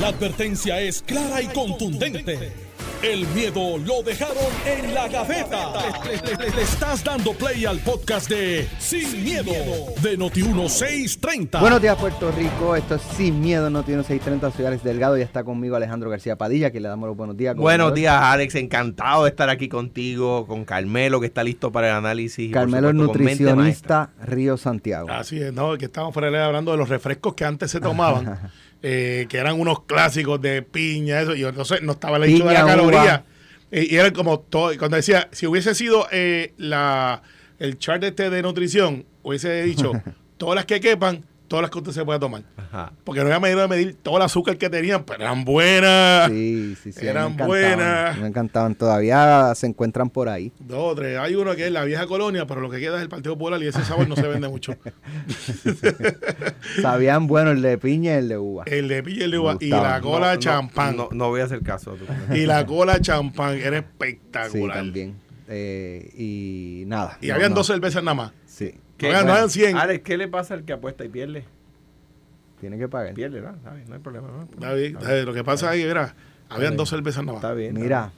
La advertencia es clara y contundente. El miedo lo dejaron en la gaveta. Le, le- le estás dando play al podcast de Sin, miedo, de Noti1630. Buenos días, Puerto Rico. Esto es Sin Miedo, no tiene 630. Soy Alex Delgado y está conmigo Alejandro García Padilla, que le damos los buenos días. Buenos gobernador. días, Alex. Encantado de estar aquí contigo, con Carmelo, que está listo para el análisis. Carmelo es nutricionista Río Santiago. Así es, ¿no? Que estamos fuera hablando de los refrescos que antes se tomaban, eh, que eran unos clásicos de piña, eso, y entonces no estaba el hecho de la caloría. eh, y eran como todo, cuando decía, si hubiese sido eh, la, el chart este de nutrición, hubiese dicho, todas las que quepan, todas las que usted se pueda tomar. Ajá. Porque no había manera de medir todo el azúcar que tenían, pero eran buenas. Sí, sí, sí. Eran me buenas. Me encantaban. Todavía se encuentran por ahí. Dos tres. Hay uno que es la vieja colonia, pero lo que queda es el Partido Popular y ese sabor no se vende mucho. Sabían bueno el de piña y el de uva. El de pilla y el de uva y la cola No, champán. No, no voy a hacer caso. a tu- Y la cola champán era Sí, espectacular. también. Eh, y nada. Y no, habían no. dos cervezas nada más. ¿Qué? No habían- no habían 100. Alex, ¿qué le pasa al que apuesta y pierde? Tiene que pagar. Pierde. ¿Sabes? No hay problema. ¿no? Bien. Lo que pasa que era, habían dos cervezas nada más. Está bien. Mira,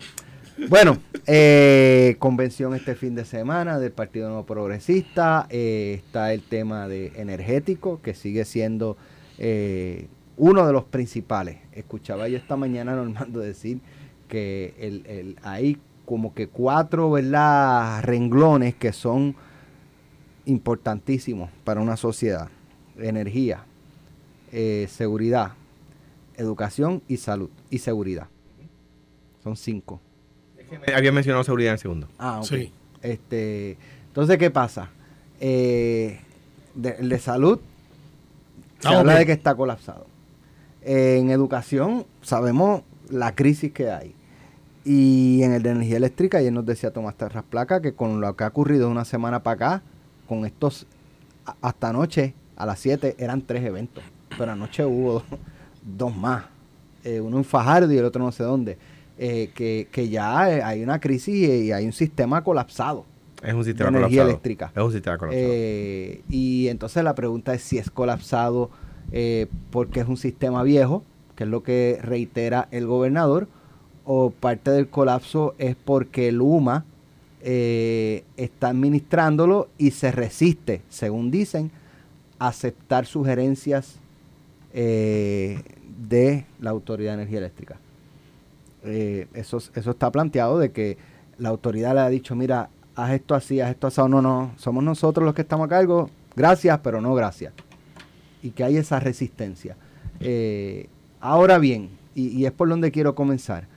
bueno, eh, convención este fin de semana del Partido Nuevo Progresista. eh, está el tema de energético, que sigue siendo eh, uno de los principales. Escuchaba yo esta mañana a Normando decir que el, el- hay como que cuatro ¿verdad? renglones que son importantísimos para una sociedad. Energía, eh, seguridad, educación y salud y seguridad. Son cinco. Había mencionado seguridad en el segundo. Ah, ok. Sí. Este, entonces, ¿qué pasa? Eh, de, el de salud se Estamos habla de que está colapsado. En educación sabemos la crisis que hay. Y en el de energía eléctrica, ayer nos decía Tomás Terras Placa que con lo que ha ocurrido de una semana para acá, con estos, hasta anoche a las 7 eran tres eventos. Pero anoche hubo dos, dos más. Eh, uno en Fajardo y el otro no sé dónde. Eh, que, que ya eh, hay una crisis y, hay un sistema colapsado. Es un sistema De energía colapsado. eléctrica. Es un sistema colapsado. Eh, y entonces la pregunta es si es colapsado porque es un sistema viejo, que es lo que reitera el gobernador, o parte del colapso es porque el UMA eh, está administrándolo y se resiste, según dicen, a aceptar sugerencias eh, de la Autoridad de Energía Eléctrica. Eh, eso, eso está planteado de que la autoridad le ha dicho, mira, haz esto así, haz esto así, no, no, somos nosotros los que estamos a cargo, gracias, pero no gracias. Y que hay esa resistencia. Ahora bien, y es por donde quiero comenzar,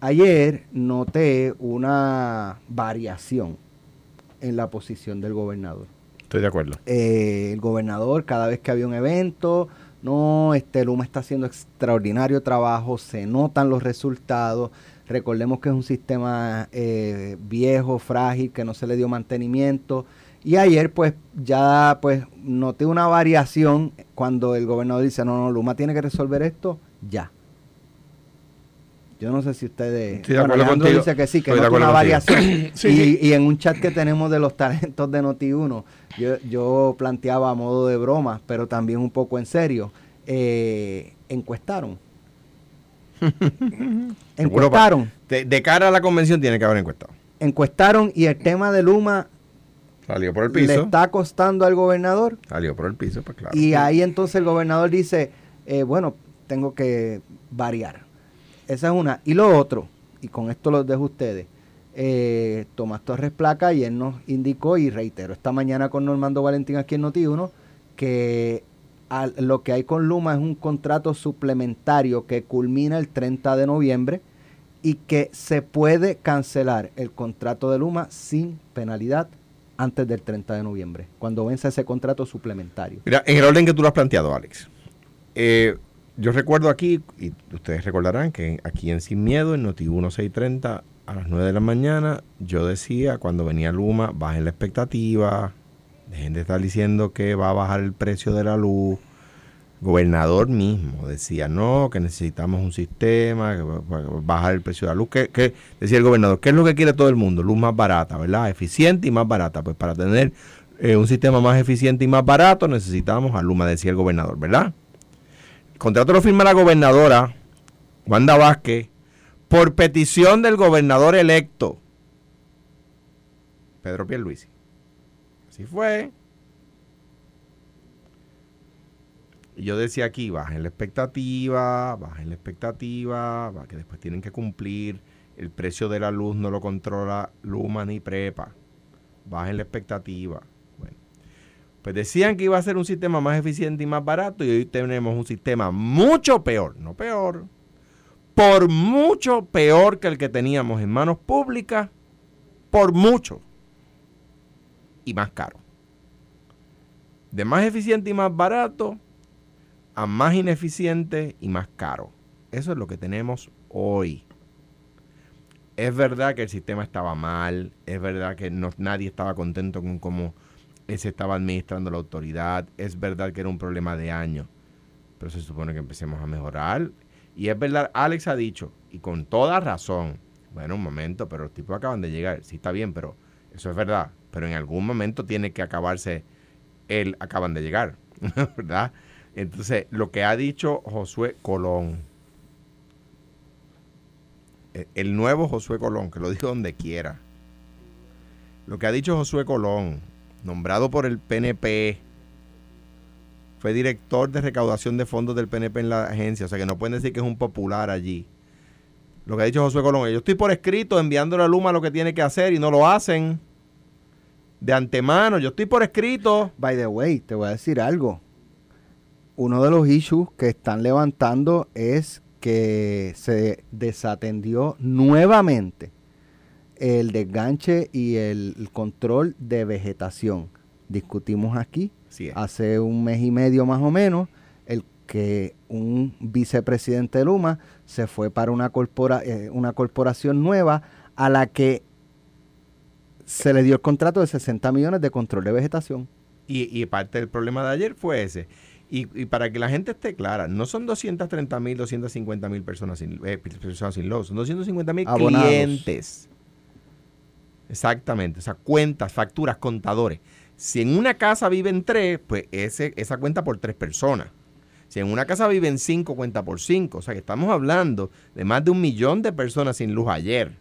ayer noté una variación en la posición del gobernador Estoy de acuerdo. eh, el gobernador cada vez que había un evento, no, este Luma está haciendo extraordinario trabajo, se notan los resultados. Recordemos que es un sistema eh, viejo, frágil, que no se le dio mantenimiento. Y ayer, pues, ya pues noté una variación cuando el gobernador dice, no, no, Luma tiene que resolver esto ya. Yo no sé si ustedes... Estoy de acuerdo Alejandro contigo. dice que sí, que Estoy nota una variación. Sí, y, sí. y en un chat que tenemos de los talentos de Noti1, yo, yo planteaba a modo de broma, pero también un poco en serio, eh, encuestaron. encuestaron. De, de cara a la convención tiene que haber encuestado. Encuestaron y el tema de Luma Salió por el le piso. está costando al gobernador. Salió por el piso, pues claro. Y ahí entonces el gobernador dice, eh, bueno, tengo que variar. Esa es una. Y lo otro, y con esto los dejo ustedes, eh, Tomás Torres Placa ayer nos indicó, y reitero, esta mañana con Normando Valentín aquí en Noti1, que lo que hay con Luma es un contrato suplementario que culmina el 30 de noviembre y que se puede cancelar el contrato de Luma sin penalidad antes del 30 de noviembre, cuando vence ese contrato suplementario. Mira, en el orden que tú lo has planteado, Alex. eh, yo recuerdo aquí, y ustedes recordarán que aquí en Sin Miedo, en Noti 1630, a las 9 de la mañana, yo decía, cuando venía Luma, bajen la expectativa, dejen de estar diciendo que va a bajar el precio de la luz. Gobernador mismo decía, no, que necesitamos un sistema, que bajar el precio de la luz. ¿Qué, qué? Decía el gobernador, ¿qué es lo que quiere todo el mundo? Luz más barata, ¿verdad? Eficiente y más barata. Pues para tener eh, un sistema más eficiente y más barato necesitamos a Luma, decía el gobernador, ¿verdad? Contrato lo firma la gobernadora, Wanda Vázquez, por petición del gobernador electo, Pedro Pierluisi. Así fue. Y yo decía aquí, bajen la expectativa, bajen la expectativa, que después tienen que cumplir. El precio de la luz no lo controla Luma ni Prepa. Bajen la expectativa. Pues decían que iba a ser un sistema más eficiente y más barato y hoy tenemos un sistema mucho peor, no peor, por mucho peor que el que teníamos en manos públicas, por mucho, y más caro. De más eficiente y más barato a más ineficiente y más caro. Eso es lo que tenemos hoy. Es verdad que el sistema estaba mal, es verdad que nadie estaba contento con cómo se estaba administrando la autoridad, es verdad que era un problema de años, pero se supone que empecemos a mejorar. Y es verdad, Alex ha dicho, y con toda razón, bueno, un momento, pero los tipos acaban de llegar, sí está bien, pero eso es verdad, pero en algún momento tiene que acabarse el acaban de llegar, ¿verdad? Entonces, lo que ha dicho Josué Colón, e, el nuevo Josué Colón, que lo dijo donde quiera, lo que ha dicho Josué Colón, nombrado por el PNP, fue director de recaudación de fondos del PNP en la agencia, o sea que no pueden decir que es un popular allí. Lo que ha dicho Josué Colón, yo estoy por escrito enviándole a Luma lo que tiene que hacer y no lo hacen de antemano, yo estoy por escrito. By the way, te voy a decir algo uno de los issues que están levantando es que se desatendió nuevamente el desganche y el control de vegetación. Discutimos aquí hace un mes y medio más o menos el que un vicepresidente de Luma se fue para una, corpora, eh, una corporación nueva a la que se le dio el contrato de 60 millones de control de vegetación. Y, y parte del problema de ayer fue ese y, para que la gente esté clara, no son 230 mil, 250 mil personas sin, eh, personas sin son 250 mil clientes. Exactamente, o sea, cuentas, facturas, contadores. Si en una casa viven tres, pues ese, esa cuenta por tres personas. Si en una casa viven cinco, cuenta por cinco. O sea que estamos hablando de más de un millón de personas sin luz ayer.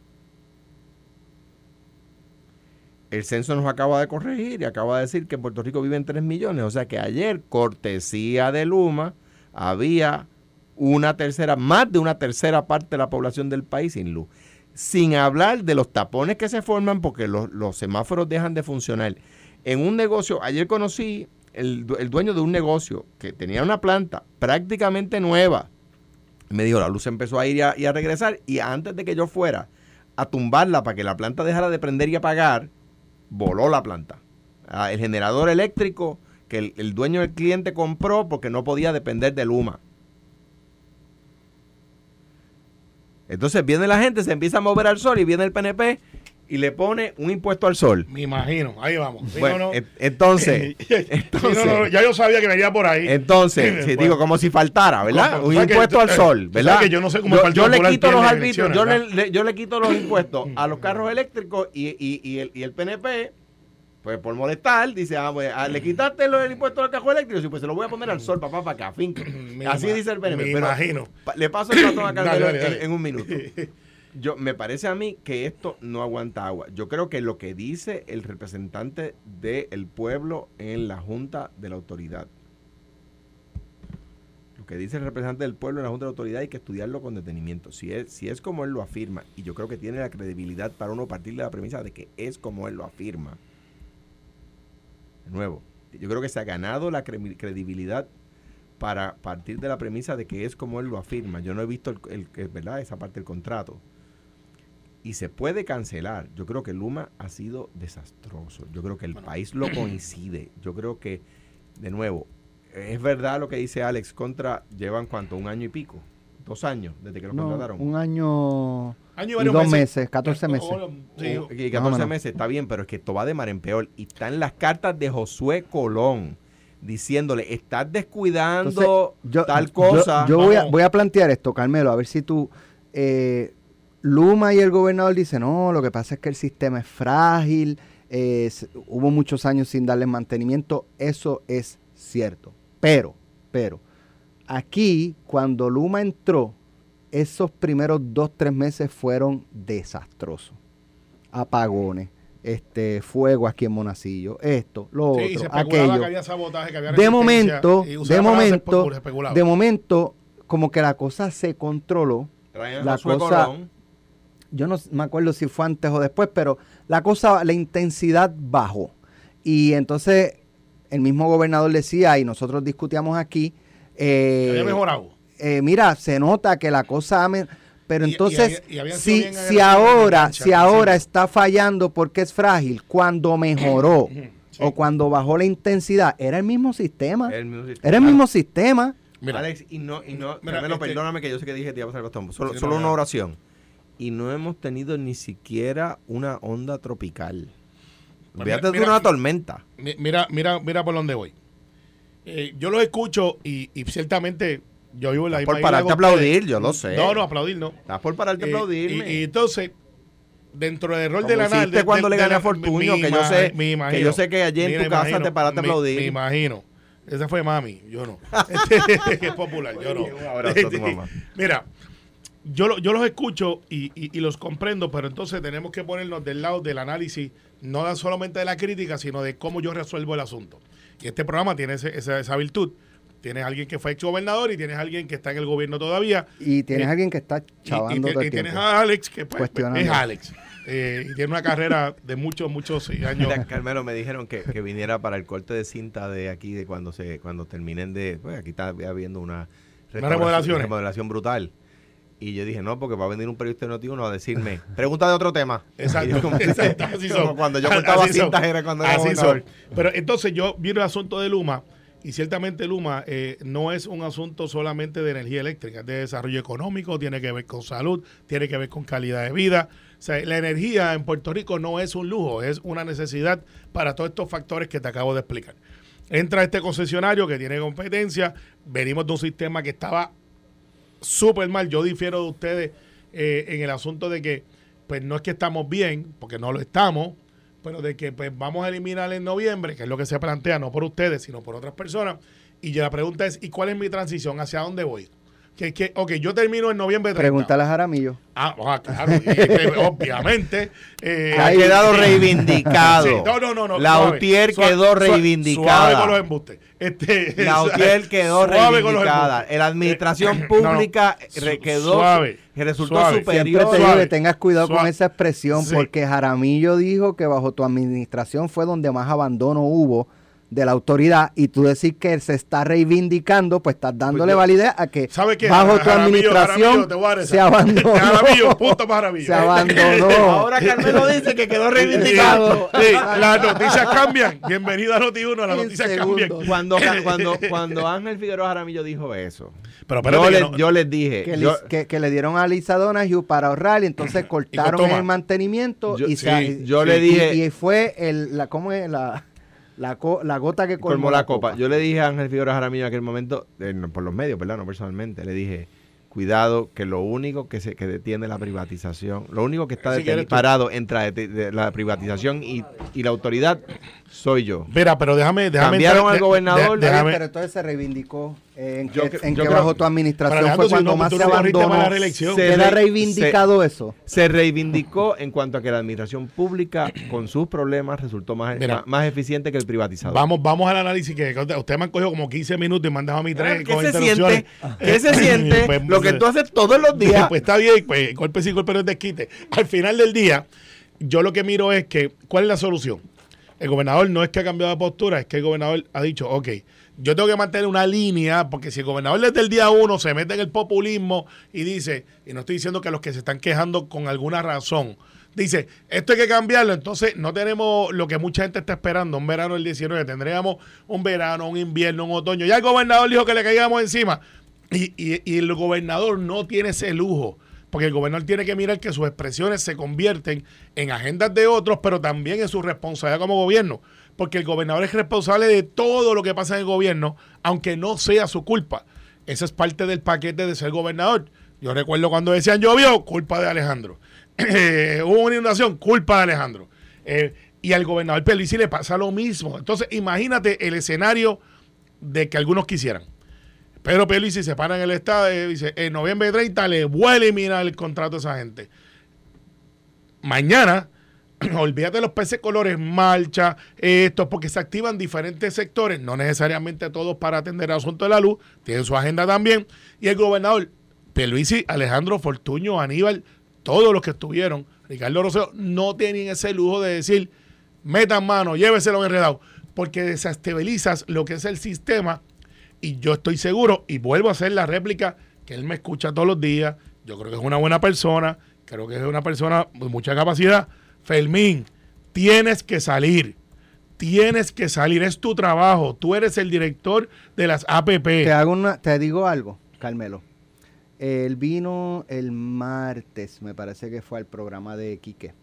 el censo nos acaba de corregir y acaba de decir que en Puerto Rico viven 3 millones. O sea que ayer, cortesía de Luma, había una tercera, más de una tercera parte de la población del país sin luz. Sin hablar de los tapones que se forman porque los, semáforos dejan de funcionar. En un negocio, ayer conocí el, el, dueño de un negocio que tenía una planta prácticamente nueva. Me dijo, la luz empezó a ir y a regresar y antes de que yo fuera a tumbarla para que la planta dejara de prender y apagar, voló la planta. Ah, el generador eléctrico que el, dueño del cliente compró porque no podía depender de Luma. Entonces viene la gente, se empieza a mover al sol y viene el PNP y le pone un impuesto al sol. Me imagino, ahí vamos. Bueno, entonces, ya yo sabía que venía por ahí. Entonces, digo, como si faltara, ¿verdad? un impuesto al sol, ¿verdad? Que yo no sé cómo yo, le quito los arbitrios, yo le, yo le quito los impuestos a los carros eléctricos y, y, y, el, y el PNP pues por molestar, dice, ah, pues, ah, le quitaste el impuesto al carro eléctrico, sí, pues se lo voy a poner al sol, papá, para que afinque. Así dice el PNP. Me imagino. Le paso el ratón a Carmelo en, un minuto. yo me parece a mí que esto no aguanta agua. Yo creo que lo que dice el representante del pueblo en la Junta de la Autoridad, lo que dice el representante del pueblo en la Junta de la Autoridad hay que estudiarlo con detenimiento. Si es, si es como él lo afirma, y yo creo que tiene la credibilidad para uno partir de la premisa de que es como él lo afirma. De nuevo, yo creo que se ha ganado la credibilidad para partir de la premisa de que es como él lo afirma. Yo no he visto el, ¿verdad? esa parte del contrato y se puede cancelar. Yo creo que Luma ha sido desastroso. Yo creo que el país lo coincide. Yo creo que, de nuevo, es verdad lo que dice Alex contra, llevan cuánto, un año y pico, dos años desde que lo contrataron. Un año, y, dos meses, 14 meses. Sí, y 14 meses, está bien, pero es que esto va de mar en peor. Y están las cartas de Josué Colón diciéndole, estás descuidando tal cosa. Yo, voy, a, voy, a, plantear esto, Carmelo, a ver si tú... Eh, Luma y el gobernador dicen, no, lo que pasa es que el sistema es frágil, hubo muchos años sin darle mantenimiento, eso es cierto. Pero, pero, Aquí, cuando Luma entró, esos primeros dos, tres meses fueron desastrosos. Apagones, este, fuego aquí en Monacillo, esto, lo Sí, y se otro, especulaba aquello. que había sabotaje, que había De momento, de momento, de momento, como que la cosa se controló. Traían La Josué cosa- Colón. Yo no me acuerdo si fue antes o después, pero la cosa, la intensidad bajó. Y entonces el mismo gobernador decía, y nosotros discutíamos aquí, eh, había mejorado. eh, mira, se nota que la cosa... ha Pero Y- y entonces, había- y si, ahora, cancha, si ahora sí. está fallando porque es frágil, cuando mejoró sí. o cuando bajó la intensidad, era el mismo sistema. El mismo sistema. Era el mismo sistema. Mira, Alex, y no, y no, Mira, este- perdóname que yo sé que dije que te iba a pasar el bastón. Solo, no, solo una oración. Y no hemos tenido ni siquiera una onda tropical. Fíjate mira- de una tormenta. mi- mira, mira, mira por dónde voy. Eh, yo los escucho y, y ciertamente yo vivo en la misma por pararte a aplaudir, yo lo sé. No, no, aplaudir no. Estás por pararte a Eh, aplaudirme. y, y entonces, dentro del rol Como de la hiciste NAL, de- cuando de- le gané a Fortunio, que yo sé- me que imagino. yo sé que allí en tu casa imagino, te paraste a aplaudir. Me imagino. Esa fue mami, yo no. Este, es popular, yo no. Un abrazo a tu mamá. Mira, yo, lo- yo los escucho y, y- y los comprendo, pero entonces tenemos que ponernos del lado del análisis, no solamente de la crítica, sino de cómo yo resuelvo el asunto. Y este programa tiene ese- esa, esa virtud. Tienes alguien que fue ex gobernador y tienes alguien que está en el gobierno todavía. Y tienes Eh, alguien que está Y- y, chavando y el tienes tiempo. a Alex, que pues, Cuestionando. es Alex. eh, y tiene una carrera de muchos, muchos años. Mira, Carmelo, me dijeron que, que viniera para el corte de cinta de aquí, de cuando se cuando terminen de... Pues aquí está habiendo una... remodelaciones. remodelación brutal. Y yo dije, no, porque va a venir un periodista de Noti1 a decirme, pregunta de otro tema. Exacto, como- exacto, así como son. cuando yo Así cortaba son. cintas era cuando era Así son. Pero entonces yo vi el asunto de Luma y ciertamente Luma eh, no es un asunto solamente de energía eléctrica, es de desarrollo económico, tiene que ver con salud, tiene que ver con calidad de vida. O sea, la energía en Puerto Rico no es un lujo, es una necesidad para todos estos factores que te acabo de explicar. Entra este concesionario que tiene competencia, venimos de un sistema que estaba súper mal. Yo difiero de ustedes eh, en el asunto de que, pues no es que estamos bien, porque no lo estamos, pero de que pues vamos a eliminar en noviembre, que es lo que se plantea, no por ustedes, sino por otras personas. Y ya la pregunta es, ¿y cuál es mi transición? ¿Hacia dónde voy? Que, que, ok, yo termino en noviembre 30. Pregúntale a Jaramillo. Ah, ah, claro, eh, obviamente. eh, Ha quedado reivindicado. Sí, no, no, no, no. Lautier suave, quedó suave, reivindicada. Suave con los embustes. Este, Lautier quedó reivindicada. La administración Eh, no, no. pública quedó, suave, resultó suave. Siempre superior. te digo Suave, que tengas cuidado con esa expresión Sí. porque Jaramillo dijo que bajo tu administración fue donde más abandono hubo de la autoridad y tú decir que se está reivindicando, pues estás dándole yo- validez a que ¿Sabe qué? bajo tu Jaramillo, administración Jaramillo, se abandonó. Jaramillo, punto para Jaramillo. Se abandonó. Ahora Carmelo dice que quedó reivindicado. Sí, las noticias cambian. Bienvenido a Noti1, las noticias cambian. Cuando, cuando, cuando Ángel Figueroa Jaramillo dijo eso, Pero yo, que le- no- yo les dije, que, yo- le, que- que le dieron a Lisa Donahue para ahorrar y entonces cortaron costó el mantenimiento Yo- y, sí, se- yo y- le dije- y, y fue el la cómo es la la, co- la gota que colmó, colmó la copa. Yo le dije a Ángel Figueroa Jaramillo en aquel momento, eh, por los medios, ¿verdad? No personalmente, le dije, cuidado, que lo único que se que detiene la privatización, lo único que está tú. parado entre de- de la privatización y, y la autoridad soy yo. Mira, pero déjame. déjame Cambiaron entrar- al de- gobernador, de- déjame, pero entonces se reivindicó eh, en Yo que, cre- en yo que creo- bajo tu administración fue cuando no, más se para la abandonó. reelección. Se Queda re- reivindicado eso. Se reivindicó en cuanto a que la administración pública, con sus problemas, resultó más, Mira. más, más eficiente que el privatizador. Vamos, vamos al análisis que que ustedes me han cogido como 15 minutos y me han dejado a mí tres ¿Qué con se siente? ¿Qué se siente? Pues, Lo que pues, tú haces todos los días. Pues está bien, pues golpe sí, golpe no es desquite. Al final del día, yo lo que miro es que, ¿cuál es la solución? El gobernador no es que ha cambiado de postura, es que el gobernador ha dicho, ok, yo tengo que mantener una línea, porque si el gobernador desde el día uno se mete en el populismo y dice, y no estoy diciendo que los que se están quejando con alguna razón, dice, esto hay que cambiarlo, entonces no tenemos lo que mucha gente está esperando, un verano del 19, tendríamos un verano, un invierno, un otoño. Ya el gobernador dijo que le caigamos encima. Y, y- y el gobernador no tiene ese lujo, porque el gobernador tiene que mirar que sus expresiones se convierten en agendas de otros, pero también en su responsabilidad como gobierno, porque el gobernador es responsable de todo lo que pasa en el gobierno, aunque no sea su culpa. Esa es parte del paquete de ser gobernador. Yo recuerdo cuando decían llovió, culpa de Alejandro. Hubo una inundación, culpa de Alejandro. Eh, y al gobernador Pierluisi le pasa lo mismo. Entonces, imagínate el escenario de que algunos quisieran. Pedro Pierluisi se para en el estado y dice, en noviembre 30 le voy a eliminar el contrato a esa gente. Mañana, olvídate de los peces colores, marcha, esto, porque se activan diferentes sectores, no necesariamente todos para atender el asunto de la luz, tienen su agenda también. Y el gobernador Pierluisi, Alejandro Fortuño, Aníbal, todos los que estuvieron, Ricardo Rosero, no tienen ese lujo de decir, metan mano, lléveselo enredado, porque desestabilizas lo que es el sistema y yo estoy seguro, y vuelvo a hacer la réplica, que él me escucha todos los días. Yo creo que es una buena persona, creo que es una persona de mucha capacidad. Fermín, tienes que salir. Tienes que salir, es tu trabajo. Tú eres el director de las APP. Te, hago una, te digo algo, Carmelo. Él vino el martes, me parece que fue al programa de Quique.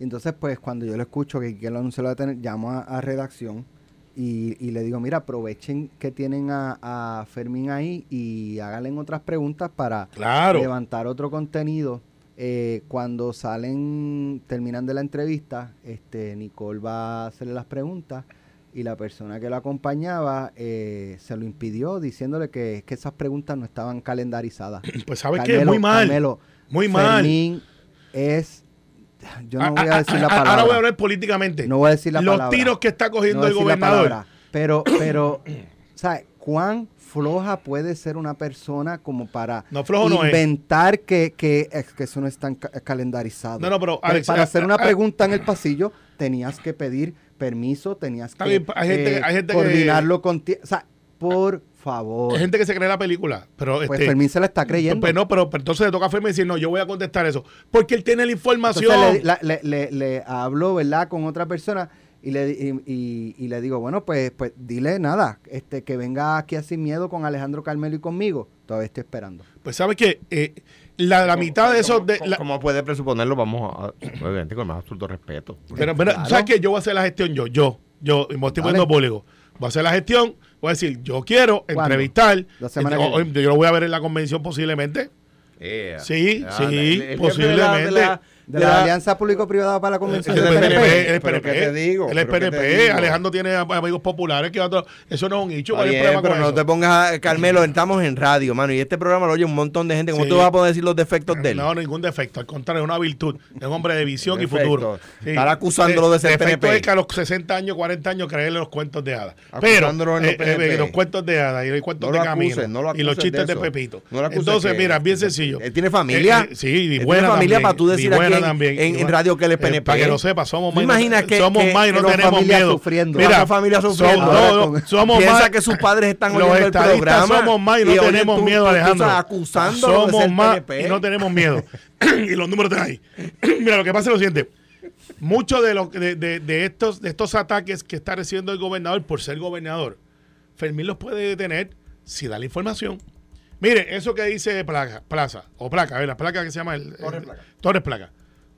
Entonces, pues, cuando yo lo escucho que Quique lo anunció, lo va a tener, llamo a, a redacción y, le digo, mira, aprovechen que tienen a, Fermín ahí y háganle otras preguntas para levantar otro contenido. Eh, cuando salen, terminan de la entrevista, este Nicole va a hacerle las preguntas y la persona que lo acompañaba eh, se lo impidió diciéndole que, que, esas preguntas no estaban calendarizadas. Pues sabes que es muy mal. muy mal. Fermín es yo no voy a decir la palabra. Ahora voy a hablar políticamente. No voy a decir la Los tiros que está cogiendo el gobernador. Pero, pero, ¿sabes? ¿Cuán floja puede ser una persona como para inventar que, que, que, eso no está calendarizado? No, no, pero Alex, para hacer una pregunta en el pasillo tenías que pedir permiso, tenías que eh, coordinarlo contigo. O sea, por favor. Hay gente que se cree la película, pero pues este, Fermín se la está creyendo. Pues no, pero, entonces le toca a Fermín decir, no, yo voy a contestar eso. Porque él tiene la información. le, le, le, hablo, ¿verdad?, con otra persona y le, y, y, le digo, bueno, pues, pues dile nada, este que venga aquí a Sin Miedo con Alejandro Carmelo y conmigo. Todavía estoy esperando. Pues sabes que eh, la, la mitad de eso... De, ¿Cómo puede presuponerlo? Vamos a... Obviamente con el más absoluto respeto. Pero, pero ¿sabes que Yo voy a hacer la gestión yo, yo, yo, y me estoy poniendo público. Voy a hacer la gestión voy a decir, yo quiero entrevistar. yo lo voy a ver en la convención posiblemente. Sí, sí, posiblemente. De la, Alianza Público-Privada para la Convención del PNP. El PNP. ¿Qué te digo? El PNP. Alejandro tiene amigos populares. que Eso no es un hecho. pero no te pongas, Carmelo, estamos en radio, mano. Y este programa lo oye un montón de gente. ¿Cómo tú vas a poder decir los defectos de él? No, ningún defecto. Al contrario, es una virtud. Es un hombre de visión y futuro. Estar acusándolo de ser PNP. es que a los 60 años, 40 años, creerle los cuentos de hadas. Pero eh, eh, los cuentos de hadas y los cuentos de camino. y los chistes de Pepito. Entonces, mira, bien sencillo. Él tiene familia. Eh, sí, buena familia para tú decir aquí en radio que él es PNP. para que lo sepa, somos más. Imaginas que somos más y no tenemos miedo. Sufriendo. Mira, la familia sufriendo. somos Piensa más. que sus padres están oyendo el programa. Somos más y no tenemos miedo, Alejandro. acusando somos más y no tenemos miedo. y los números están ahí. Mira, lo que pasa es lo siguiente. Muchos de, de, de, de, estos, de estos ataques que está recibiendo el gobernador por ser gobernador, Fermín los puede detener si da la información. Mire, eso que dice Plaza, Plaza o Placa, la placa que se llama el, Torres Placa. Torres Placa.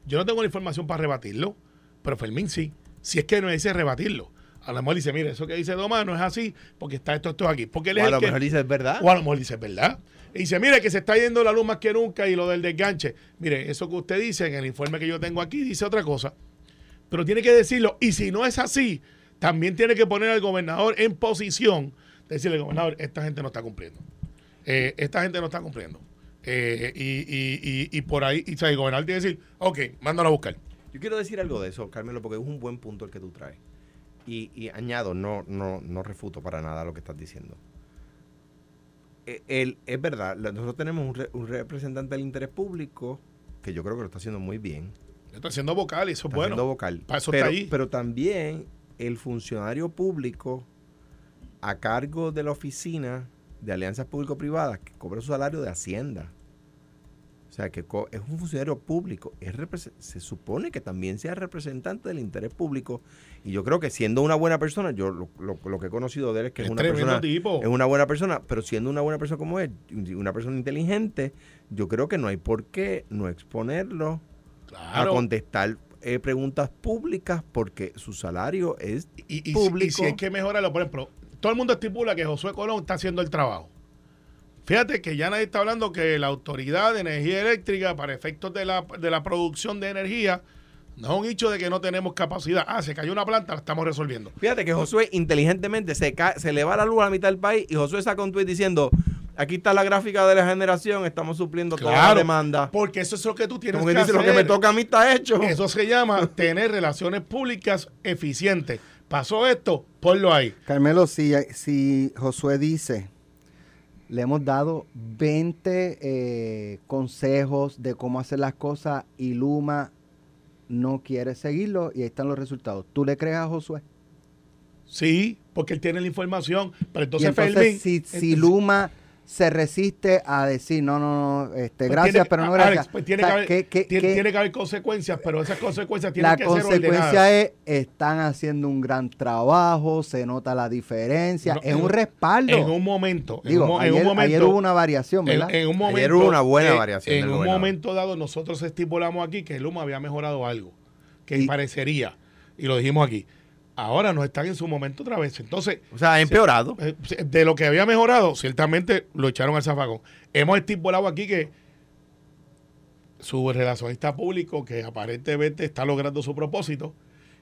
Yo no tengo la información para rebatirlo, pero Fermín sí. Si es que no dice rebatirlo. A lo mejor dice, mire, eso que dice Doma no es así, porque está esto, esto aquí. Porque él o a lo mejor dice es verdad. O a lo mejor dice es verdad. Y dice, mire, que se está yendo la luz más que nunca y lo del desganche. Mire, eso que usted dice en el informe que yo tengo aquí dice otra cosa. Pero tiene que decirlo. Y si no es así, también tiene que poner al gobernador en posición de decirle, gobernador, esta gente no está cumpliendo. Eh, esta gente no está cumpliendo. Eh, y, y, por ahí, y, el gobernador tiene que decir, ok, mándalo a buscar. Yo quiero decir algo de eso, Carmelo, porque es un buen punto el que tú traes. Y, añado, no, no, no refuto para nada lo que estás diciendo. E, el, es verdad, nosotros tenemos un, representante del interés público que yo creo que lo está haciendo muy bien. Está haciendo vocal y eso es bueno. Haciendo vocal. pero, pero también el funcionario público a cargo de la oficina de alianzas público-privadas que cobra su salario de Hacienda. O sea, que es un funcionario público, es se supone que también sea representante del interés público. Y yo creo que siendo una buena persona, yo lo, que he conocido de él es que es, una persona, es una buena persona, pero siendo una buena persona como él, una persona inteligente, yo creo que no hay por qué no exponerlo a contestar eh, preguntas públicas porque su salario es y, público. Y si hay que mejorarlo, por ejemplo, todo el mundo estipula que Josué Colón está haciendo el trabajo. Fíjate que ya nadie está hablando que la Autoridad de Energía Eléctrica, para efectos de la, de la producción de energía, No es un hecho de que no tenemos capacidad. Ah, se cayó una planta, la estamos resolviendo. Fíjate que Josué inteligentemente se, se le va la luz a la mitad del país y Josué saca un tuit diciendo, aquí está la gráfica de la generación, estamos supliendo toda la Claro, demanda. Porque eso es lo que tú tienes Como que que dice, lo hacer. que me toca a mí está hecho. Eso se llama tener relaciones públicas eficientes. Pasó esto, ponlo ahí. Carmelo, si, si Josué dice, le hemos dado 20 eh, consejos de cómo hacer las cosas y Luma no quiere seguirlo y ahí están los resultados. ¿Tú le crees a Josué? Sí, porque él tiene la información. Pero entonces, entonces, Fermín, si, entonces- si Luma se resiste a decir, no, no, no, este, pues gracias, tiene- pero no Alex, gracias. pues tiene, O sea, que haber, ¿qué- qué- tiene, que haber consecuencias, pero esas consecuencias tienen la que ser ordenadas. consecuencia es, están haciendo un gran trabajo, se nota la diferencia, No, es en- un respaldo. En un momento, en Digo, un en, ayer, un momento, ayer hubo una variación, en, ¿verdad? en un momento, Ayer hubo una buena eh, variación En un gobernador. momento dado, nosotros estipulamos aquí que Luma había mejorado algo, que Y- parecería, y lo dijimos aquí. Ahora no están en su momento otra vez. Entonces, O sea, ha empeorado. eh, de lo que había mejorado, ciertamente lo echaron al zafacón. Hemos estipulado aquí que su relacionista público, que aparentemente está logrando su propósito,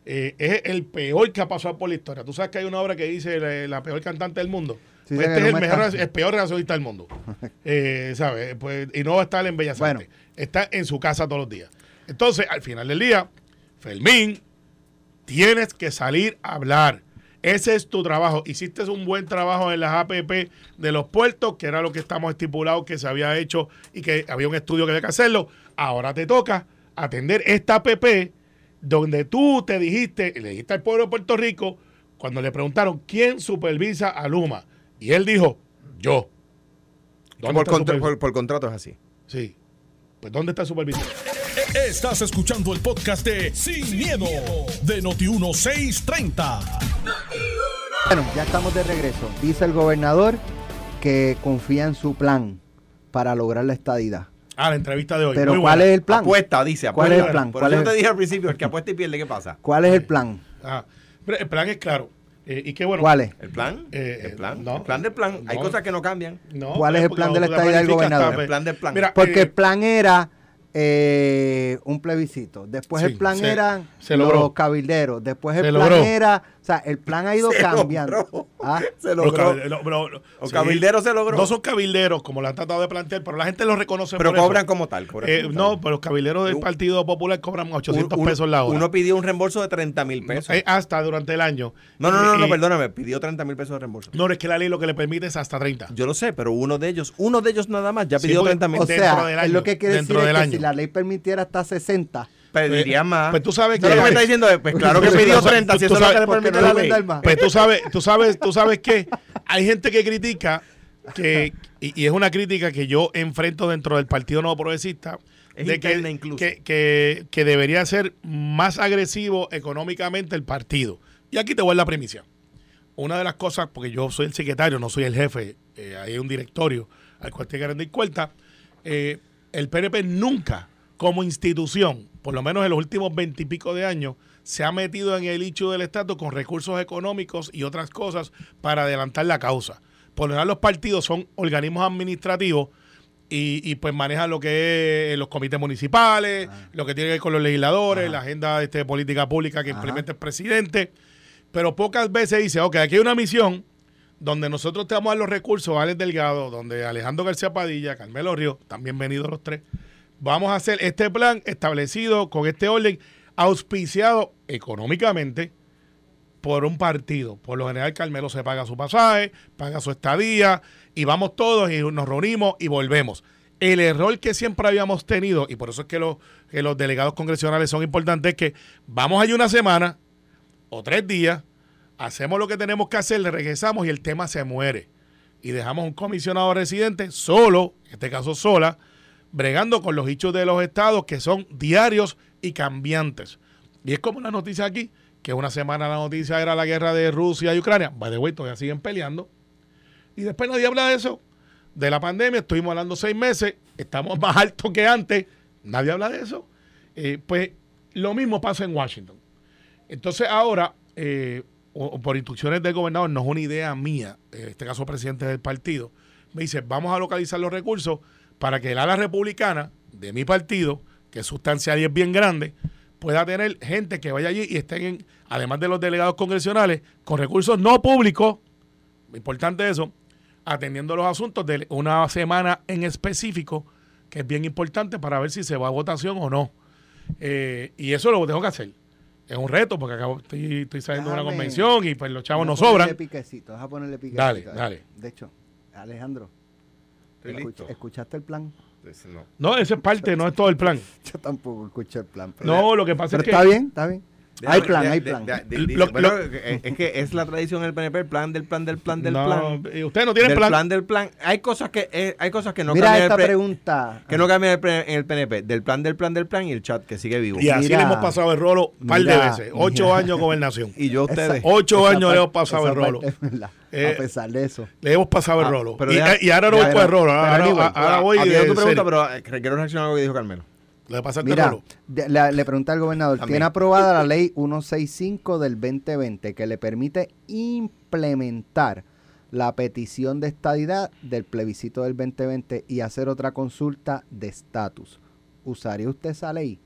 eh, es el peor que ha pasado por la historia. Tú sabes que hay una obra que dice la, la peor cantante del mundo. Sí, Pues este es el, mejor, peor relacionista del mundo. Eh, ¿sabes? Pues, y no va a estar en Bellas Bueno. Artes. Está en su casa todos los días. Entonces, al final del día, Fermín, tienes que salir a hablar. Ese es tu trabajo. Hiciste un buen trabajo en las APP de los puertos, que era lo que estamos estipulados que se había hecho y que había un estudio que había que hacerlo. Ahora te toca atender esta APP donde tú te dijiste, le dijiste al pueblo de Puerto Rico, cuando le preguntaron quién supervisa a Luma. Y él dijo, yo. ¿Dónde Por, contra- por- por contrato es así. Sí. Pues ¿dónde está el supervisor? Estás escuchando el podcast de Sin, miedo, de Noti1630. Bueno, ya estamos de regreso. Dice el gobernador que confía en su plan para lograr la estadidad. Ah, la entrevista de hoy. Pero Muy ¿cuál buena. es el plan? Apuesta, dice. ¿Cuál apuesta. es el plan? Por ¿Cuál eso es te el- dije al principio, el que apuesta y pierde, ¿qué pasa? ¿Cuál es el plan? Ah, el plan es claro. Eh, y qué bueno. ¿Cuál es? ¿El plan? Eh, el plan. no. el plan del plan. Hay cosas que no cambian. No, ¿Cuál es el porque plan de la estadidad del gobernador? está- El plan del plan. Mira, Porque eh, el plan era eh, un plebiscito. Después Sí, el plan se- eran se los cabilderos. Después el Se plan logró. era... O sea, el plan ha ido Se cambiando. logró. Ah, Se los logró. no, pero- Los sí, cabilderos se logró. No son cabilderos, como lo han tratado de plantear, pero la gente los reconoce Pero por eso. cobran como tal. cobran Eh, como no, tal. pero los cabilderos del Partido Popular cobran 800 Uno- pesos la hora. Uno pidió un reembolso de 30 mil pesos. Eh, hasta durante el año. no, no, no, no, perdóname. Pidió 30 mil pesos de reembolso. No, es que la ley lo que le permite es hasta 30. Yo lo sé, pero uno de ellos, uno de ellos nada más, ya Sí, pidió porque- 30 mil. o dentro sea, del es año, lo que quiere dentro decir es del que año. si la ley permitiera hasta 60, Pediría Pues- más. pues tú sabes ¿Sabes que- lo que me está diciendo? Pues claro que Tú- pidió tú- 30, si eso es sabes- le permite no la le van a dar más. Pues tú sabes, tú sabes, tú sabes que hay gente que critica que y, y es una crítica que yo enfrento dentro del Partido Nuevo Progresista Es de que, incluso. que, que- que debería ser más agresivo económicamente el partido. Y aquí te voy a la primicia. Una de las cosas, porque yo soy el secretario, no soy el jefe, eh, hay un directorio al cual tiene que rendir cuenta, eh, el PNP nunca, como institución, por lo menos en los últimos veintipico de años, se ha metido en el hecho del Estado con recursos económicos y otras cosas para adelantar la causa. Por lo general los partidos son organismos administrativos y, y, pues manejan lo que es los comités municipales, lo que tiene que ver con los legisladores, la agenda este, de política pública que Ajá. implementa el presidente. Pero pocas veces dice, ok, aquí hay una misión donde nosotros te vamos a dar los recursos, Alex Delgado, donde Alejandro García Padilla, Carmelo Río, también venidos los tres, vamos a hacer este plan establecido con este orden, auspiciado económicamente por un partido. Por lo general, Carmelo se paga su pasaje, paga su estadía, y vamos todos y nos reunimos y volvemos. El error que siempre habíamos tenido, y por eso es que los, que los delegados congresionales son importantes, es que vamos allí una semana o tres días, hacemos lo que tenemos que hacer, le regresamos y el tema se muere. Y dejamos un comisionado residente solo, en este caso sola, bregando con los hechos de los estados que son diarios y cambiantes. Y es como una noticia aquí, que una semana la noticia era la guerra de Rusia y Ucrania. By the way, todavía siguen peleando. Y después nadie habla de eso. De la pandemia, estuvimos hablando seis meses, estamos más altos que antes, nadie habla de eso. Eh, pues lo mismo pasa en Washington. Entonces ahora, eh, por instrucciones del gobernador, no es una idea mía, en este caso presidente del partido, me dice, vamos a localizar los recursos para que el ala republicana de mi partido, que es sustancial y es bien grande, pueda tener gente que vaya allí y estén, en- además de los delegados congresionales, con recursos no públicos, importante eso, atendiendo los asuntos de una semana en específico, que es bien importante para ver si se va a votación o no. Eh, y eso lo tengo que hacer. Es un reto porque acabo, estoy, estoy saliendo de una convención y pues los chavos ponerle sobran. piquecito, deja ponerle piquecito. Dale, dale. De hecho, Alejandro, Estoy escuch- listo. ¿escuchaste el plan? Entonces, no. No, eso es parte, no es todo el plan. Yo tampoco escuché el plan. Pero, No, lo que pasa pero es que... está bien, está bien. hay plan, de- hay plan. de- de- dice, Lo- bueno, lo- es que es la tradición del PNP, el plan del plan del plan del no, plan. ustedes no tienen del plan. plan del plan. Hay cosas que eh, hay cosas que no Mira cambian esta el pregunta. que no cambian en el PNP, del plan del plan del plan y el chat que sigue vivo. Y así Mira, le hemos pasado el rolo un par de veces. Ocho mira. años gobernación. Y yo a ustedes. Esa- Ocho esa años le hemos pasado el esa rolo. Eh, a pesar de eso. Le hemos pasado el Ah, rolo. pero Y, deja- y ahora no voy con el rolo. Ahora, anyway, ahora voy Atiendo de tu pregunta, serio. pero eh, quiero reaccionar a lo que dijo Carmelo. Le el Mira, rolo. le, le pregunta al gobernador, También. ¿tiene aprobada la ley 165 del 2020 que le permite implementar la petición de estadidad del plebiscito del 2020 y hacer otra consulta de estatus? ¿Usaría usted esa ley?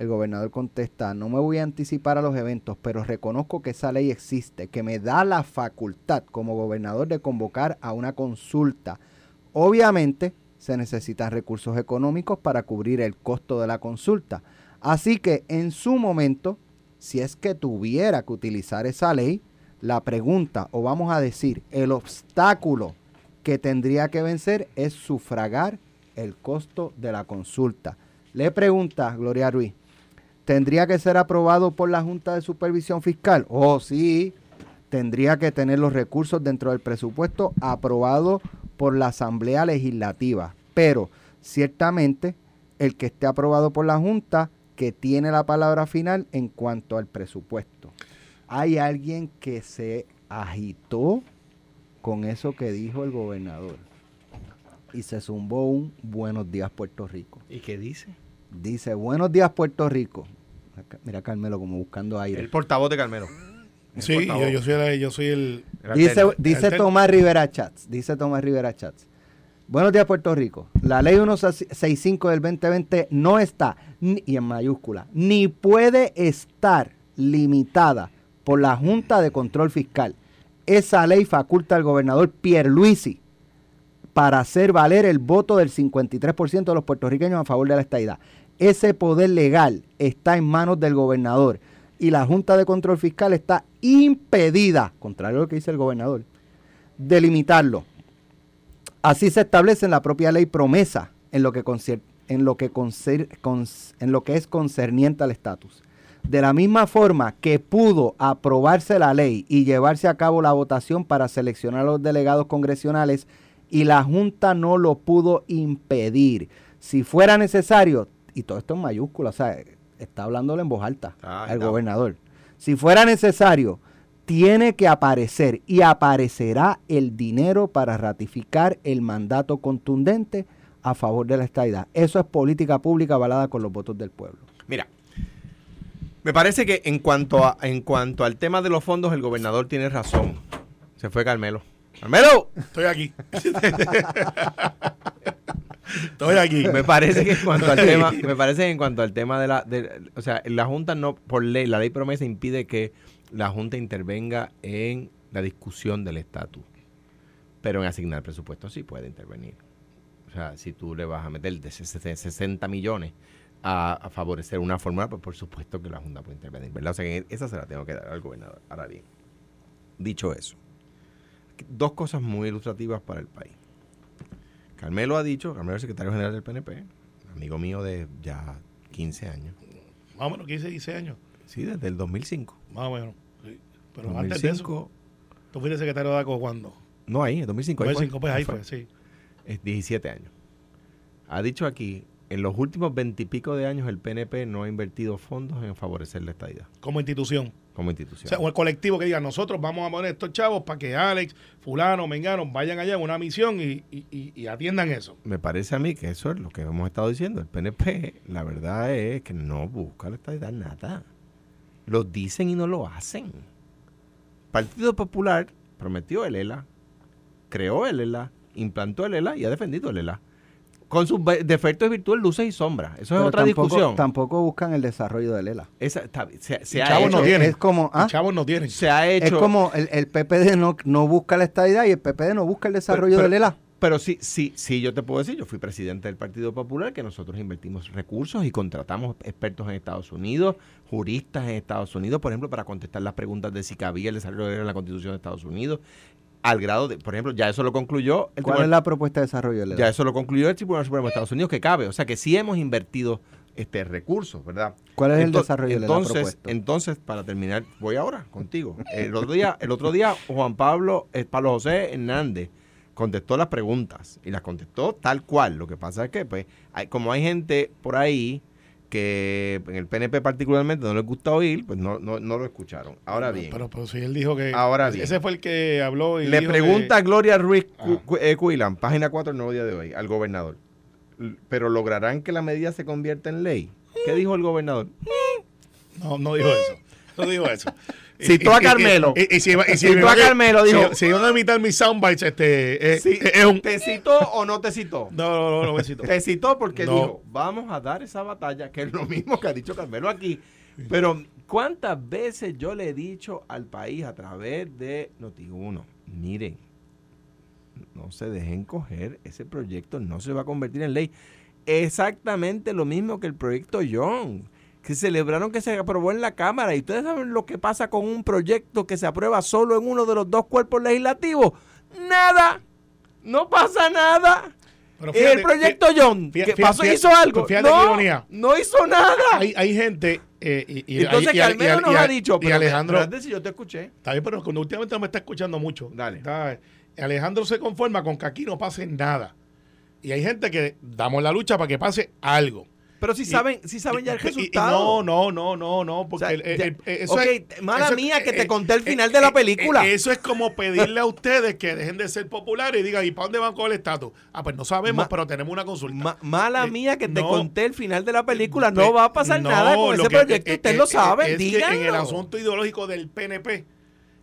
El gobernador contesta, no me voy a anticipar a los eventos, pero reconozco que esa ley existe, que me da la facultad como gobernador de convocar a una consulta. Obviamente se necesitan recursos económicos para cubrir el costo de la consulta. Así que en su momento, si es que tuviera que utilizar esa ley, la pregunta, o vamos a decir, el obstáculo que tendría que vencer es sufragar el costo de la consulta. Le pregunta Gloria Ruiz, ¿tendría que ser aprobado por la Junta de Supervisión Fiscal? Oh, sí, tendría que tener los recursos dentro del presupuesto aprobado por la Asamblea Legislativa. Pero ciertamente el que esté aprobado por la Junta, que tiene la palabra final en cuanto al presupuesto. Hay alguien que se agitó con eso que dijo el gobernador y se zumbó un buenos días Puerto Rico. ¿Y qué dice? Dice, buenos días Puerto Rico. Mira Carmelo como buscando aire. El portavoz de Carmelo. El Sí, yo, yo soy el, yo soy el... El Dice. Tomás Rivera Chats, dice Tomás Rivera Chats. Buenos días Puerto Rico. La ley 165 del 2020 no está, y en mayúscula, ni puede estar limitada por la Junta de Control Fiscal. Esa ley faculta al gobernador Pierluisi para hacer valer el voto del 53% de los puertorriqueños a favor de la estadidad. Ese poder legal está en manos del gobernador y la Junta de Control Fiscal está impedida, contrario a lo que dice el gobernador, de limitarlo. Así se establece en la propia ley promesa en lo que, concier- en lo que, en lo que es concerniente al estatus. De la misma forma que pudo aprobarse la ley y llevarse a cabo la votación para seleccionar a los delegados congresionales y la Junta no lo pudo impedir. Si fuera necesario, y todo esto en mayúscula, o sea, está hablándolo en voz alta Ah, al gobernador. Si fuera necesario, tiene que aparecer y aparecerá el dinero para ratificar el mandato contundente a favor de la estadidad. Eso es política pública avalada con los votos del pueblo. Mira, me parece que en cuanto, a, en cuanto al tema de los fondos, el gobernador tiene razón. Se fue Carmelo. ¡Carmelo! Estoy aquí. Estoy aquí. Me parece que en cuanto al tema, me parece que en cuanto al tema de la, de- o sea, la Junta no, por ley, la ley promesa impide que la Junta intervenga en la discusión del estatus. Pero en asignar presupuesto sí puede intervenir. O sea, si tú le vas a meter de 60 millones a, a favorecer una fórmula, pues por supuesto que la Junta puede intervenir, ¿verdad? O sea, que esa se la tengo que dar al gobernador. Ahora bien, dicho eso, dos cosas muy ilustrativas para el país. Carmelo ha dicho, Carmelo es el secretario general del PNP, amigo mío de ya 15 años. Más o menos 15, 16 años. Sí, desde el 2005. Más o menos. Sí. Pero antes de 2005, eso, ¿tú fuiste secretario de ACO cuándo? no ahí, en 2005. ahí fue. 2005, pues ahí fue. sí. Es 17 años. Ha dicho aquí, en los últimos 20 y pico de años el PNP no ha invertido fondos en favorecer la estadidad Como institución. Como O institución. sea, o el colectivo que diga, nosotros vamos a poner estos chavos para que Alex, fulano, mengano, vayan allá en una misión y, y- y- y atiendan eso. Me parece a mí que eso es lo que hemos estado diciendo. El PNP, la verdad es que no busca la estadidad nada. Lo dicen y no lo hacen. Partido Popular prometió el ELA, creó el ELA, implantó el ELA y ha defendido el ELA. Con sus defectos virtudes, luces y sombras. Eso es Pero otra tampoco, discusión. Tampoco buscan el desarrollo de Lela. Esa, está- se, se ha Chavos hecho, no tienen. Es como, ¿ah? Chavos no tienen. se ha hecho Es como el, el PPD no, no busca la estadidad y el PPD no busca el desarrollo pero- de Lela. Pero sí, sí, sí, yo te puedo decir, yo fui presidente del Partido Popular, que nosotros invertimos recursos y contratamos expertos en Estados Unidos, juristas en Estados Unidos, por ejemplo, para contestar las preguntas de si cabía el desarrollo de la Constitución de Estados Unidos, al grado de, por ejemplo, ya eso lo concluyó el ¿Cuál Tribunal- es la propuesta de desarrollo de ya eso lo concluyó el Tribunal Supremo de Estados Unidos que cabe, o sea que sí hemos invertido este recursos, ¿verdad? ¿Cuál es el desarrollo de la entonces, propuesta? entonces, para terminar, voy ahora contigo. El otro día, el otro día Juan Pablo, eh, Pablo José Hernández contestó las preguntas y las contestó tal cual. Lo que pasa es que, pues, hay, como hay gente por ahí que en el PNP particularmente no les gusta oír, pues no, no, no lo escucharon. Ahora bien, Pero, pero si él dijo que. Ahora bien. Ese fue el que habló. Y le dijo pregunta que- Gloria Ruiz. Cu- eh, Cuilan, página 4 del nuevo día de hoy, al gobernador. Pero lograrán que la medida se convierta en ley. ¿Qué dijo el gobernador? No, no dijo eso. No dijo eso. Citó a Y- y- Carmelo. Y, y si, y si Citó a Carmelo, dijo. Si, van a imitar mis soundbites, este. eh, eh, es un. ¿Te citó o no te citó? No, no, no, no me citó. Te citó porque No. dijo, vamos a dar esa batalla, que es lo mismo que ha dicho Carmelo aquí. Pero, ¿cuántas veces yo le he dicho al país a través de Noti1? Miren, no se dejen coger, ese proyecto no se va a convertir en ley. Exactamente lo mismo que el proyecto John, que celebraron que se aprobó en la Cámara. Y ustedes saben lo que pasa con un proyecto que se aprueba solo en uno de los dos cuerpos legislativos. Nada, no pasa nada. Pero el fíjate, proyecto John, fíjate, ¿qué pasó? fíjate, ¿Hizo algo? fíjate no, no hizo nada. Hay, hay gente. eh, y, y- Entonces Carmelo nos y- ha dicho, Y pero Alejandro. Fernández, si yo te escuché. Está bien, pero últimamente no me está escuchando mucho. Dale. Está- Alejandro se conforma con que aquí no pase nada. Y hay gente que damos la lucha para que pase algo. Pero si saben, si saben ya el resultado. no, no, no, no, no, porque eso mala mía que eh, te conté el eh, final eh, de la eh, película. eh, Eso es como pedirle a ustedes que dejen de ser populares y digan, ¿y para dónde van con el estatus? Ah, pues no sabemos, pero tenemos una consulta. Ma- mala Eh, mía que te conté el final de la película. Pues, No va a pasar nada con ese proyecto. eh, Usted eh, lo eh, sabe. díganlo. en el asunto ideológico del PNP,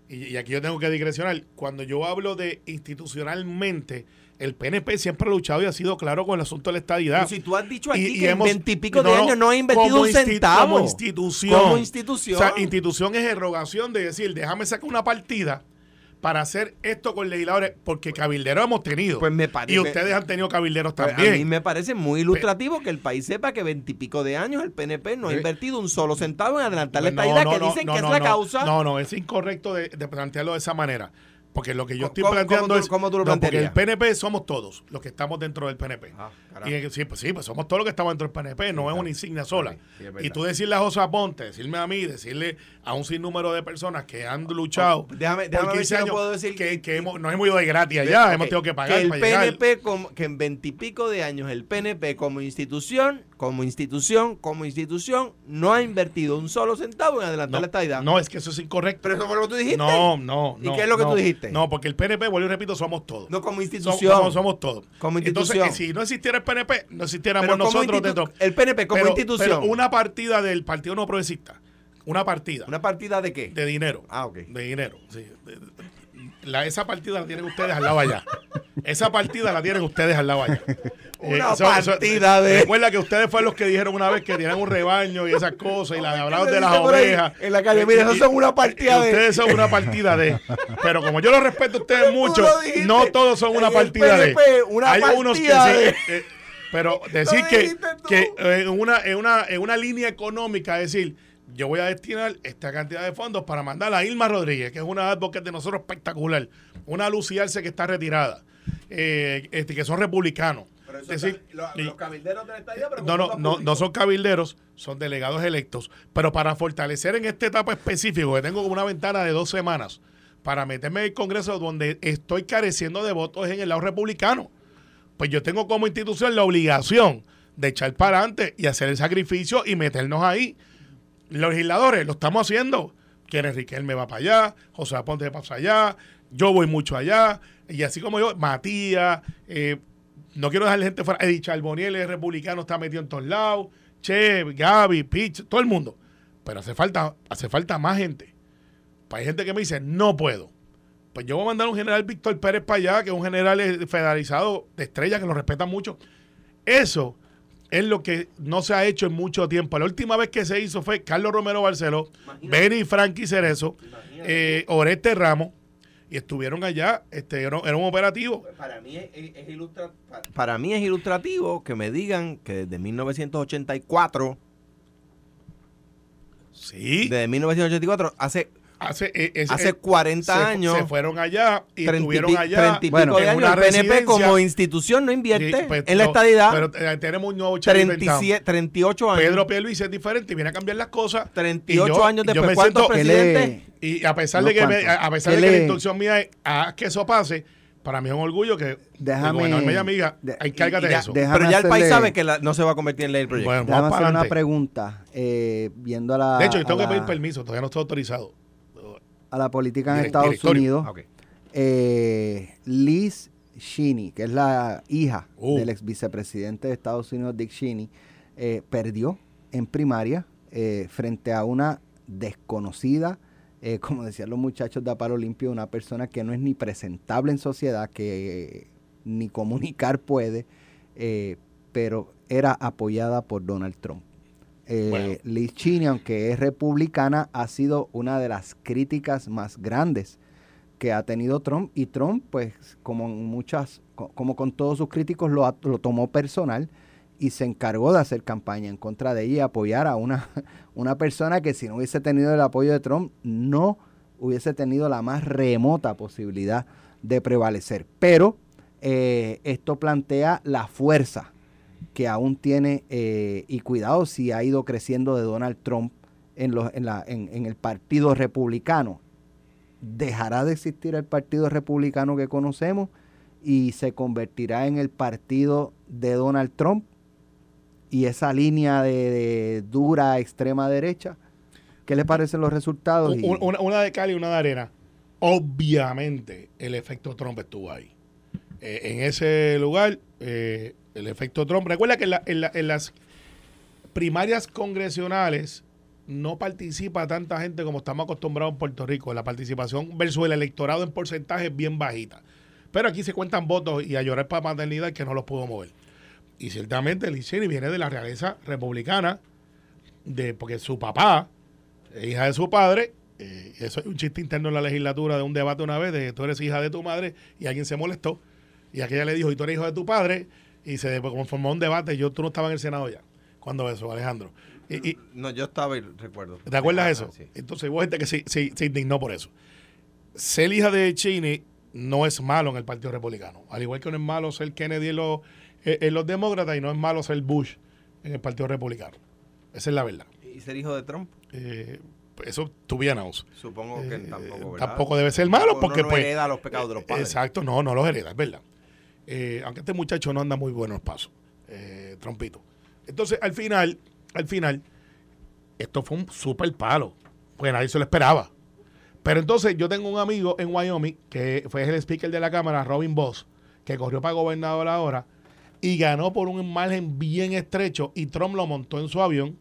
y, y aquí yo tengo que digresionar, cuando yo hablo de institucionalmente, el PNP siempre ha luchado y ha sido claro con el asunto de la estadidad. Pero si tú has dicho aquí Y- que en veintipico de no, años no ha invertido un centavo. Como institución. Como institución. O sea, institución es erogación de decir, déjame sacar una partida para hacer esto con legisladores, porque cabilderos hemos tenido. Pues me parece- Y ustedes han tenido cabilderos Pues, también. A mí me parece muy ilustrativo que el país sepa que veintipico de años el PNP no ha Eh, invertido un solo centavo en adelantar la Pues no, que dicen que es la causa. No, no, es incorrecto de, de plantearlo de esa manera. Porque lo que yo estoy ¿Cómo- planteando cómo tú- es. cómo tú lo no, porque el PNP somos todos los que estamos dentro del PNP. Ah, y que sí, pues sí, pues somos todos los que estamos dentro del PNP, no es claro. una insignia sola. Sí, y tú decirle a José Aponte, decirme a mí, decirle a un sinnúmero de personas que han luchado. Oh, déjame- déjame ver 15 si no años, puedo decir que, que- que hemos, nos hemos ido de gratis allá, hemos tenido que pagar el para llegar. PNP, como, que en veintipico de años el PNP como institución, como institución, como institución, no ha invertido un solo centavo en adelantar No, la estadidad. no, es que eso es incorrecto. Pero eso fue lo que tú dijiste. No, no, ¿Y no. qué es lo que no. tú dijiste? No, porque el PNP, vuelvo y repito, somos todos. No como institución. somos, somos todos. Como Entonces, institución. eh, si no existiera el PNP, no existiéramos Pero nosotros dentro. el PNP como Pero- institución. Pero una partida del Partido No Progresista, una partida ¿Una partida de qué? de dinero. Ah, ok. De dinero, sí. La, esa partida la tienen ustedes al lado allá. Esa partida la tienen ustedes al lado allá. Eh, Una partida de- Recuerda que ustedes fueron los que dijeron una vez que tenían un rebaño y esas cosas y la hablaban de las ovejas. En la calle, mira, Y- esos son una partida de. Ustedes son una partida de. Pero como yo los respeto a ustedes mucho, no todos son una partida PNP, de. una Hay unos que partida sí. de. eh, pero decir que, que eh, en, una, en, una, en una línea económica, decir, yo voy a destinar esta cantidad de fondos para mandar a Ilma Rodríguez, que es una advocate de nosotros espectacular, una Lucy Arce que está retirada, eh, este, que son republicanos. Es decir, y- cabilderos de la estadidad, pero no, no, no, no son cabilderos, son delegados electos. Pero para fortalecer en esta etapa específica, que tengo como una ventana de dos semanas, para meterme en el Congreso donde estoy careciendo de votos en el lado republicano, pues yo tengo como institución la obligación de echar para adelante y hacer el sacrificio y meternos ahí. Los legisladores lo estamos haciendo. Quien Riquelme va para allá, José Aponte va para allá, yo voy mucho allá, y así como yo, Matías, eh, no quiero dejar gente fuera, Eddie Charboniel, el republicano, está metido en todos lados, Che, Gaby, Pitch, todo el mundo. Pero hace falta, hace falta más gente. Pues hay gente que me dice, no puedo. Pues yo voy a mandar un general Víctor Pérez para allá, que es un general eh, federalizado de estrella, que lo respeta mucho. Eso es lo que no se ha hecho en mucho tiempo. La última vez que se hizo fue Carlos Romero Barceló, Benny Frankie Cerezo, eh, Oreste Ramos, y estuvieron allá, este, era, un operativo. Para mí es, es ilustra- pa- para mí es ilustrativo que me digan que desde 1984, Sí, desde 1984, hace, hace, eh, ese- hace eh, 40 se- años, Se fueron allá y 30 y estuvieron allá. 30 y pico Bueno, en una el PNP como institución no invierte pues, en la estadidad. Pero eh, tenemos un nuevo Charlie Bertao. 37, 38 años. Pedro Pierluisi es diferente y viene a cambiar las cosas. 38 Y yo- años después. ¿Cuántos siento- ¿Qué presidentes? Y a pesar de que, me- a pesar ¿Qué de que la instrucción mía es haz que eso pase, para mí es un orgullo que Déjame- gobernador me llame y diga, de- encárgate de eso. déjame pero ya el país sabe que la- no se va a convertir en ley el proyecto. Bueno, Déjame hacer una pregunta, eh, viendo a la, De hecho, yo tengo a que pedir permiso, todavía no estoy autorizado. A la política en Direct- Estados directorio. Unidos. Ah, eh, Liz Cheney, que es la hija Uh. del ex vicepresidente de Estados Unidos, Dick Cheney, eh, perdió en primaria eh, frente a una desconocida, como decían los muchachos de Aparo Limpio, una persona que no es ni presentable en sociedad, que ni comunicar puede, pero era apoyada por Donald Trump. Eh, Bueno. Aunque es republicana, ha sido una de las críticas más grandes que ha tenido Trump y Trump, pues como muchas, co- como con todos sus críticos, lo tomó personal y se encargó de hacer campaña en contra de ella y apoyar a una, una persona que si no hubiese tenido el apoyo de Trump no hubiese tenido la más remota posibilidad de prevalecer. Pero eh, esto plantea la fuerza que aún tiene eh, y cuidado si ha ido creciendo de Donald Trump en, los, en, la, en, en el Partido Republicano. Dejará de existir el Partido Republicano que conocemos y se convertirá en el partido de Donald Trump y esa línea de, de dura extrema derecha. ¿Qué le parecen los resultados? Una, una de cal y una de arena. Obviamente, el efecto Trump estuvo ahí. Eh, en ese lugar, eh, el efecto Trump. Recuerda que en, la- en la- en las primarias congresionales no participa tanta gente como estamos acostumbrados en Puerto Rico. La participación versus el electorado en porcentaje es bien bajita. Pero aquí se cuentan votos y a llorar para maternidad que no los puedo mover. Y ciertamente Liz Cheney viene de la realeza republicana, de, porque su papá, hija de su padre, eh, eso es un chiste interno en la legislatura de un debate una vez, de tú eres hija de tu madre y alguien se molestó. Y aquella le dijo, y tú eres hijo de tu padre, y se conformó un debate. Yo, tú no estabas en el Senado ya, cuando eso, Alejandro. Y, y- No, yo estaba y recuerdo. ¿Te acuerdas de Ah, eso? sí. Entonces hubo gente que se, se- se indignó por eso. Ser hija de Cheney no es malo en el Partido Republicano. Al igual que no es malo ser Kennedy en los, eh, en los demócratas y no es malo ser Bush en el Partido Republicano. Esa es la verdad. ¿Y ser hijo de Trump? Eh, eso tuviéramos. Supongo que Eh, tampoco, ¿verdad? tampoco debe ser malo porque no pues hereda los pecados de los padres. Exacto, no, no los hereda, es verdad. Eh, aunque este muchacho no anda muy buenos pasos, eh, trompito. Entonces, al final, al final, esto fue un super palo, porque nadie se lo esperaba. Pero entonces yo tengo un amigo en Wyoming, que fue el speaker de la Cámara, Robin Boss, que corrió para gobernador ahora, y ganó por un margen bien estrecho, y Trump lo montó en su avión,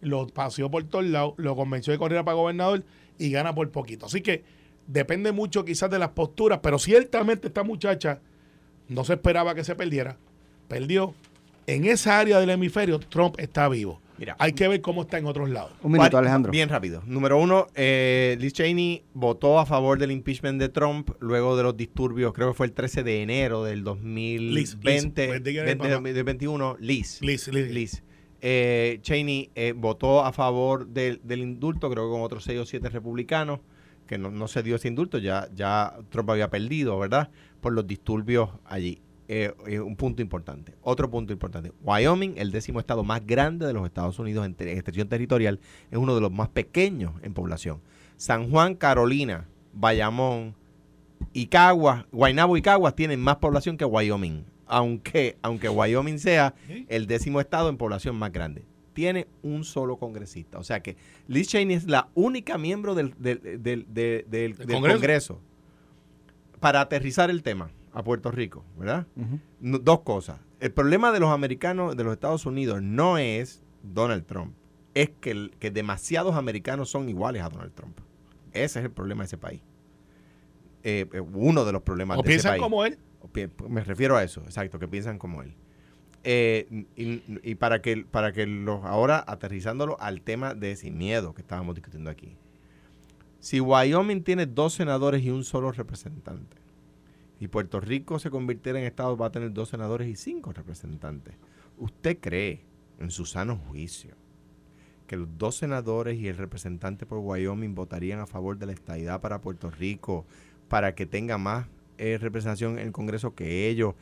lo paseó por todos lados, lo convenció de correr para gobernador, y gana por poquito. Así que depende mucho quizás de las posturas, pero ciertamente esta muchacha no se esperaba que se perdiera, perdió. En esa área del hemisferio, Trump está vivo. Mira. Hay que ver cómo está en otros lados. Un minuto, ¿Cuál- Alejandro. Bien rápido. Número uno, eh, Liz Cheney votó a favor del impeachment de Trump luego de los disturbios, creo que fue el 13 de enero del 2020, Liz, pues, dígale, 20, papá. 2021. Liz. Liz, Liz. Liz. Eh, Cheney eh, votó a favor del, del indulto, creo que con otros seis o siete republicanos, que no, no se dio ese indulto, ya, ya Trump había perdido, ¿verdad? Por los disturbios allí. Eh, eh, un punto importante. Otro punto importante. Wyoming, el décimo estado más grande de los Estados Unidos en, te- en extensión territorial, es uno de los más pequeños en población. San Juan, Carolina, Bayamón y Caguas, Guaynabo y Caguas tienen más población que Wyoming. Aunque, aunque Wyoming sea el décimo estado en población más grande. Tiene un solo congresista. O sea que Liz Cheney es la única miembro del, del- del- del- del- del Congreso? Congreso para aterrizar el tema a Puerto Rico, ¿verdad? No- dos cosas. El problema de los americanos de los Estados Unidos no es Donald Trump, es que, el- que demasiados americanos son iguales a Donald Trump. Ese es el problema de ese país. Eh, eh, uno de los problemas O de ese piensan país. como él. Me refiero a eso, exacto, que piensan como él. Eh, y, para que para que los ahora aterrizándolo al tema de sin miedo que estábamos discutiendo aquí. Si Wyoming tiene dos senadores y un solo representante, y Puerto Rico se convirtiera en estado, va a tener dos senadores y cinco representantes. ¿Usted cree, en su sano juicio, que los dos senadores y el representante por Wyoming votarían a favor de la estadidad para Puerto Rico para que tenga más eh, representación en el Congreso que ellos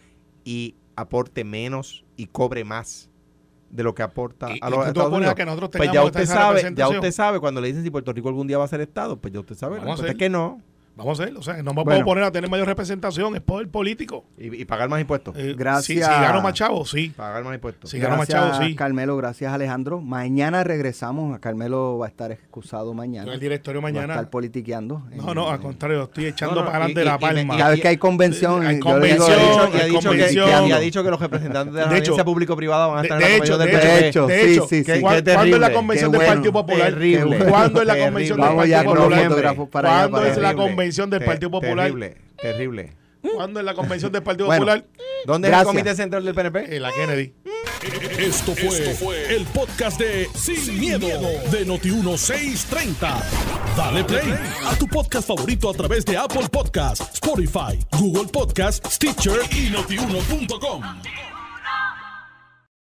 y aporte menos y cobre más de lo que aporta Y- a los Estados Unidos? que nosotros Pues ya usted sabe, ya usted sabe cuando le dicen si Puerto Rico algún día va a ser Estado, pues ya usted sabe. La respuesta es que no. Vamos a hacer, o sea, no me Bueno. puedo poner a tener mayor representación, es poder político. Y, y pagar más impuestos. Eh, Gracias. Si, si gano más chavo, sí. pagar más impuestos. Sí. ganó Gracias, Machado, sí. Carmelo. Gracias, Alejandro. Mañana regresamos. Carmelo va a estar excusado mañana. Yo el directorio Va a mañana. estar politiqueando. No, no, al contrario, estoy echando No, no, para adelante y- la y- y palma. Cada vez que hay convención, Hay Y convención, dicho- y ha dicho que- convención. y ha dicho que los representantes de la agencia público-privada van a estar de en la hecho, convención de hecho, de sí, hecho, sí, sí. ¿cuán- Qué ¿cuándo es la convención del Partido Popular? terrible, ¿Cuándo es la convención del Vamos ya Partido con los Popular? fotógrafos para allá, ¿Cuándo es la Terrible, convención del te- Partido Popular? Terrible, terrible. ¿Cuándo es la convención del Partido Bueno. Popular? ¿Dónde es Gracias. el comité central del PNP? En la Kennedy. Esto fue, el podcast de Sin, miedo, de Noti1630. Dale play a tu podcast favorito a través de Apple Podcasts, Spotify, Google Podcasts, Stitcher y notiuno.com.